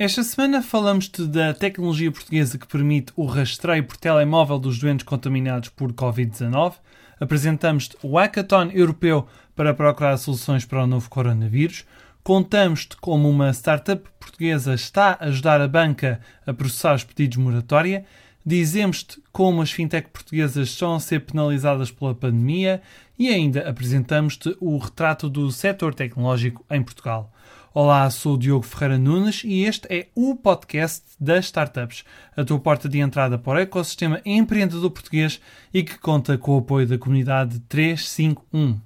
Esta semana falamos-te da tecnologia portuguesa que permite o rastreio por telemóvel dos doentes contaminados por Covid-19. Apresentamos-te o Hackathon Europeu para procurar soluções para o novo coronavírus. Contamos-te como uma startup portuguesa está a ajudar a banca a processar os pedidos de moratória. Dizemos-te como as fintech portuguesas estão a ser penalizadas pela pandemia e ainda apresentamos-te o retrato do setor tecnológico em Portugal. Olá, sou o Diogo Ferreira Nunes e este é o podcast das startups, a tua porta de entrada para o ecossistema empreendedor português e que conta com o apoio da comunidade 351.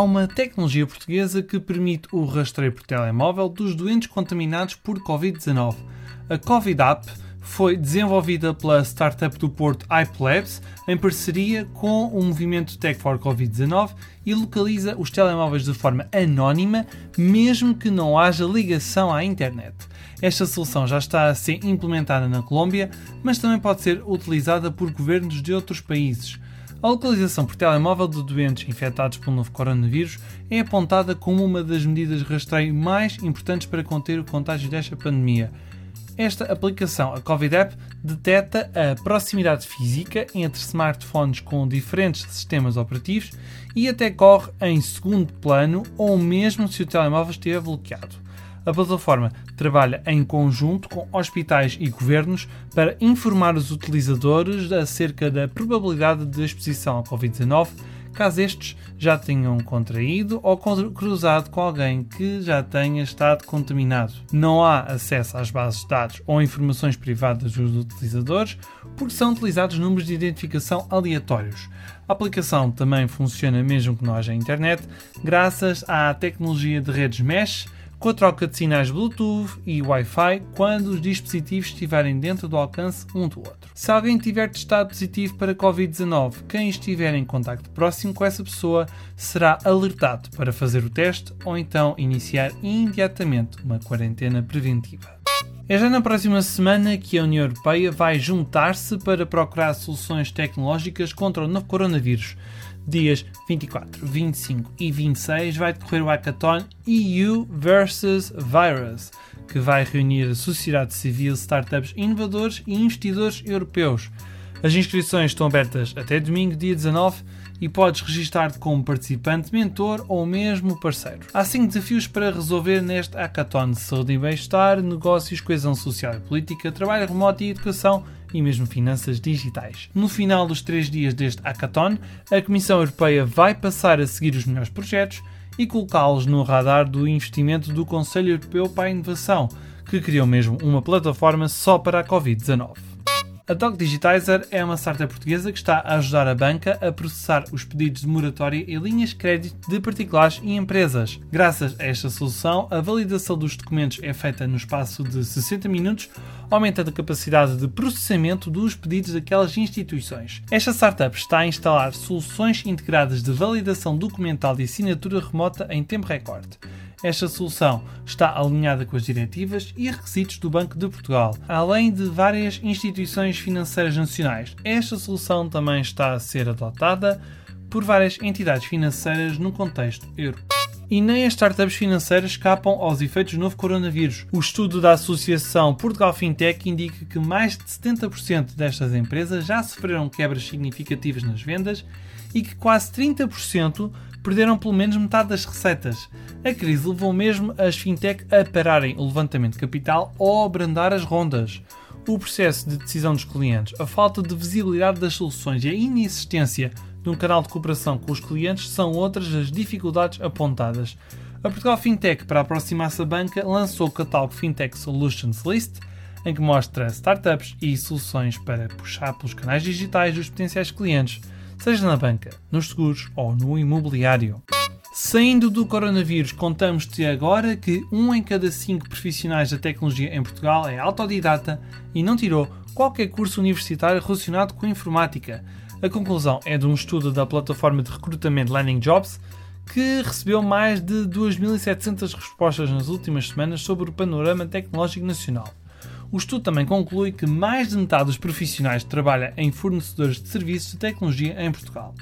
Há uma tecnologia portuguesa que permite o rastreio por telemóvel dos doentes contaminados por Covid-19. A Covid App foi desenvolvida pela startup do Porto iPlabs em parceria com o movimento Tech for Covid-19 e localiza os telemóveis de forma anónima, mesmo que não haja ligação à internet. Esta solução já está a ser implementada na Colômbia, mas também pode ser utilizada por governos de outros países. A localização por telemóvel de doentes infectados pelo novo coronavírus é apontada como uma das medidas de rastreio mais importantes para conter o contágio desta pandemia. Esta aplicação, a Covid App, detecta a proximidade física entre smartphones com diferentes sistemas operativos e até corre em segundo plano ou mesmo se o telemóvel estiver bloqueado. A plataforma trabalha em conjunto com hospitais e governos para informar os utilizadores acerca da probabilidade de exposição ao Covid-19, caso estes já tenham contraído ou cruzado com alguém que já tenha estado contaminado. Não há acesso às bases de dados ou informações privadas dos utilizadores, porque são utilizados números de identificação aleatórios. A aplicação também funciona mesmo que não haja internet, graças à tecnologia de redes mesh com a troca de sinais Bluetooth e Wi-Fi quando os dispositivos estiverem dentro do alcance um do outro. Se alguém tiver testado positivo para Covid-19, quem estiver em contacto próximo com essa pessoa será alertado para fazer o teste ou então iniciar imediatamente uma quarentena preventiva. É já na próxima semana que a União Europeia vai juntar-se para procurar soluções tecnológicas contra o novo coronavírus dias 24, 25 e 26 vai decorrer o hackathon EU vs Virus, que vai reunir a sociedade civil, startups inovadores e investidores europeus. As inscrições estão abertas até domingo, dia 19 e podes registar-te como participante, mentor ou mesmo parceiro. Há 5 desafios para resolver neste hackathon de saúde e bem-estar, negócios, coesão social e política, trabalho remoto e educação e mesmo finanças digitais. No final dos três dias deste hackathon, a Comissão Europeia vai passar a seguir os melhores projetos e colocá-los no radar do investimento do Conselho Europeu para a Inovação, que criou mesmo uma plataforma só para a Covid-19. A Dog Digitizer é uma startup portuguesa que está a ajudar a banca a processar os pedidos de moratória e linhas de crédito de particulares e empresas. Graças a esta solução, a validação dos documentos é feita no espaço de 60 minutos, aumentando a capacidade de processamento dos pedidos daquelas instituições. Esta startup está a instalar soluções integradas de validação documental e assinatura remota em tempo recorde. Esta solução está alinhada com as diretivas e requisitos do Banco de Portugal, além de várias instituições financeiras nacionais. Esta solução também está a ser adotada por várias entidades financeiras no contexto europeu. E nem as startups financeiras escapam aos efeitos do novo coronavírus. O estudo da Associação Portugal Fintech indica que mais de 70% destas empresas já sofreram quebras significativas nas vendas e que quase 30% perderam pelo menos metade das receitas. A crise levou mesmo as fintech a pararem o levantamento de capital ou a abrandar as rondas. O processo de decisão dos clientes, a falta de visibilidade das soluções e a inexistência de um canal de cooperação com os clientes são outras das dificuldades apontadas. A Portugal Fintech, para aproximar-se da banca, lançou o catálogo Fintech Solutions List, em que mostra startups e soluções para puxar pelos canais digitais dos potenciais clientes seja na banca, nos seguros ou no imobiliário. Saindo do coronavírus, contamos-te agora que um em cada cinco profissionais da tecnologia em Portugal é autodidata e não tirou qualquer curso universitário relacionado com informática. A conclusão é de um estudo da plataforma de recrutamento Landing Jobs que recebeu mais de 2.700 respostas nas últimas semanas sobre o panorama tecnológico nacional. O estudo também conclui que mais de metade dos profissionais trabalha em fornecedores de serviços de tecnologia em Portugal.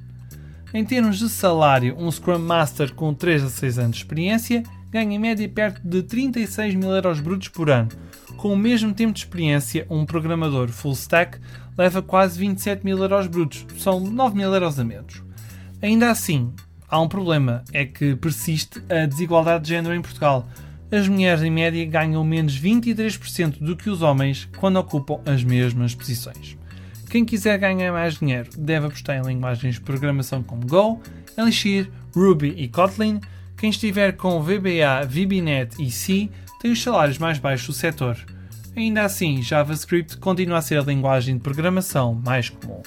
Em termos de salário, um Scrum Master com 3 a 6 anos de experiência ganha em média perto de 36 mil euros brutos por ano. Com o mesmo tempo de experiência, um programador full stack leva quase 27 mil euros brutos, são 9 mil euros a menos. Ainda assim, há um problema, é que persiste a desigualdade de género em Portugal. As mulheres em média ganham menos 23% do que os homens quando ocupam as mesmas posições. Quem quiser ganhar mais dinheiro deve apostar em linguagens de programação como Go, Elixir, Ruby e Kotlin. Quem estiver com VBA, VBNet e C tem os salários mais baixos do setor. Ainda assim, JavaScript continua a ser a linguagem de programação mais comum.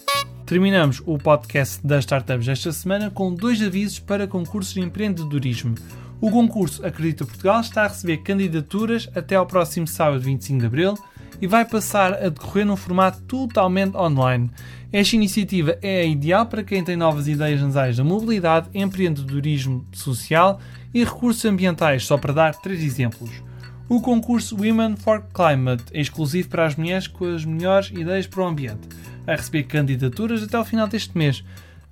Terminamos o podcast das startups esta semana com dois avisos para concursos de empreendedorismo. O concurso Acredita Portugal está a receber candidaturas até ao próximo sábado 25 de abril e vai passar a decorrer num formato totalmente online. Esta iniciativa é ideal para quem tem novas ideias nas áreas da mobilidade, empreendedorismo social e recursos ambientais, só para dar três exemplos. O concurso Women for Climate é exclusivo para as mulheres com as melhores ideias para o ambiente a receber candidaturas até ao final deste mês.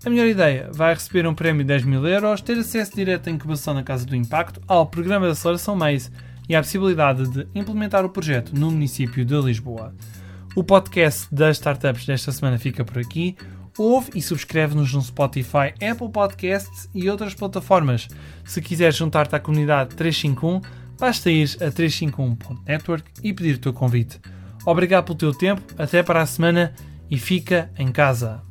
A melhor ideia vai receber um prémio de 10 mil euros, ter acesso direto à incubação na Casa do Impacto, ao programa de aceleração MAIS e a possibilidade de implementar o projeto no município de Lisboa. O podcast das startups desta semana fica por aqui. Ouve e subscreve-nos no Spotify, Apple Podcasts e outras plataformas. Se quiseres juntar-te à comunidade 351, basta ir a 351.network e pedir o teu convite. Obrigado pelo teu tempo, até para a semana e fica em casa.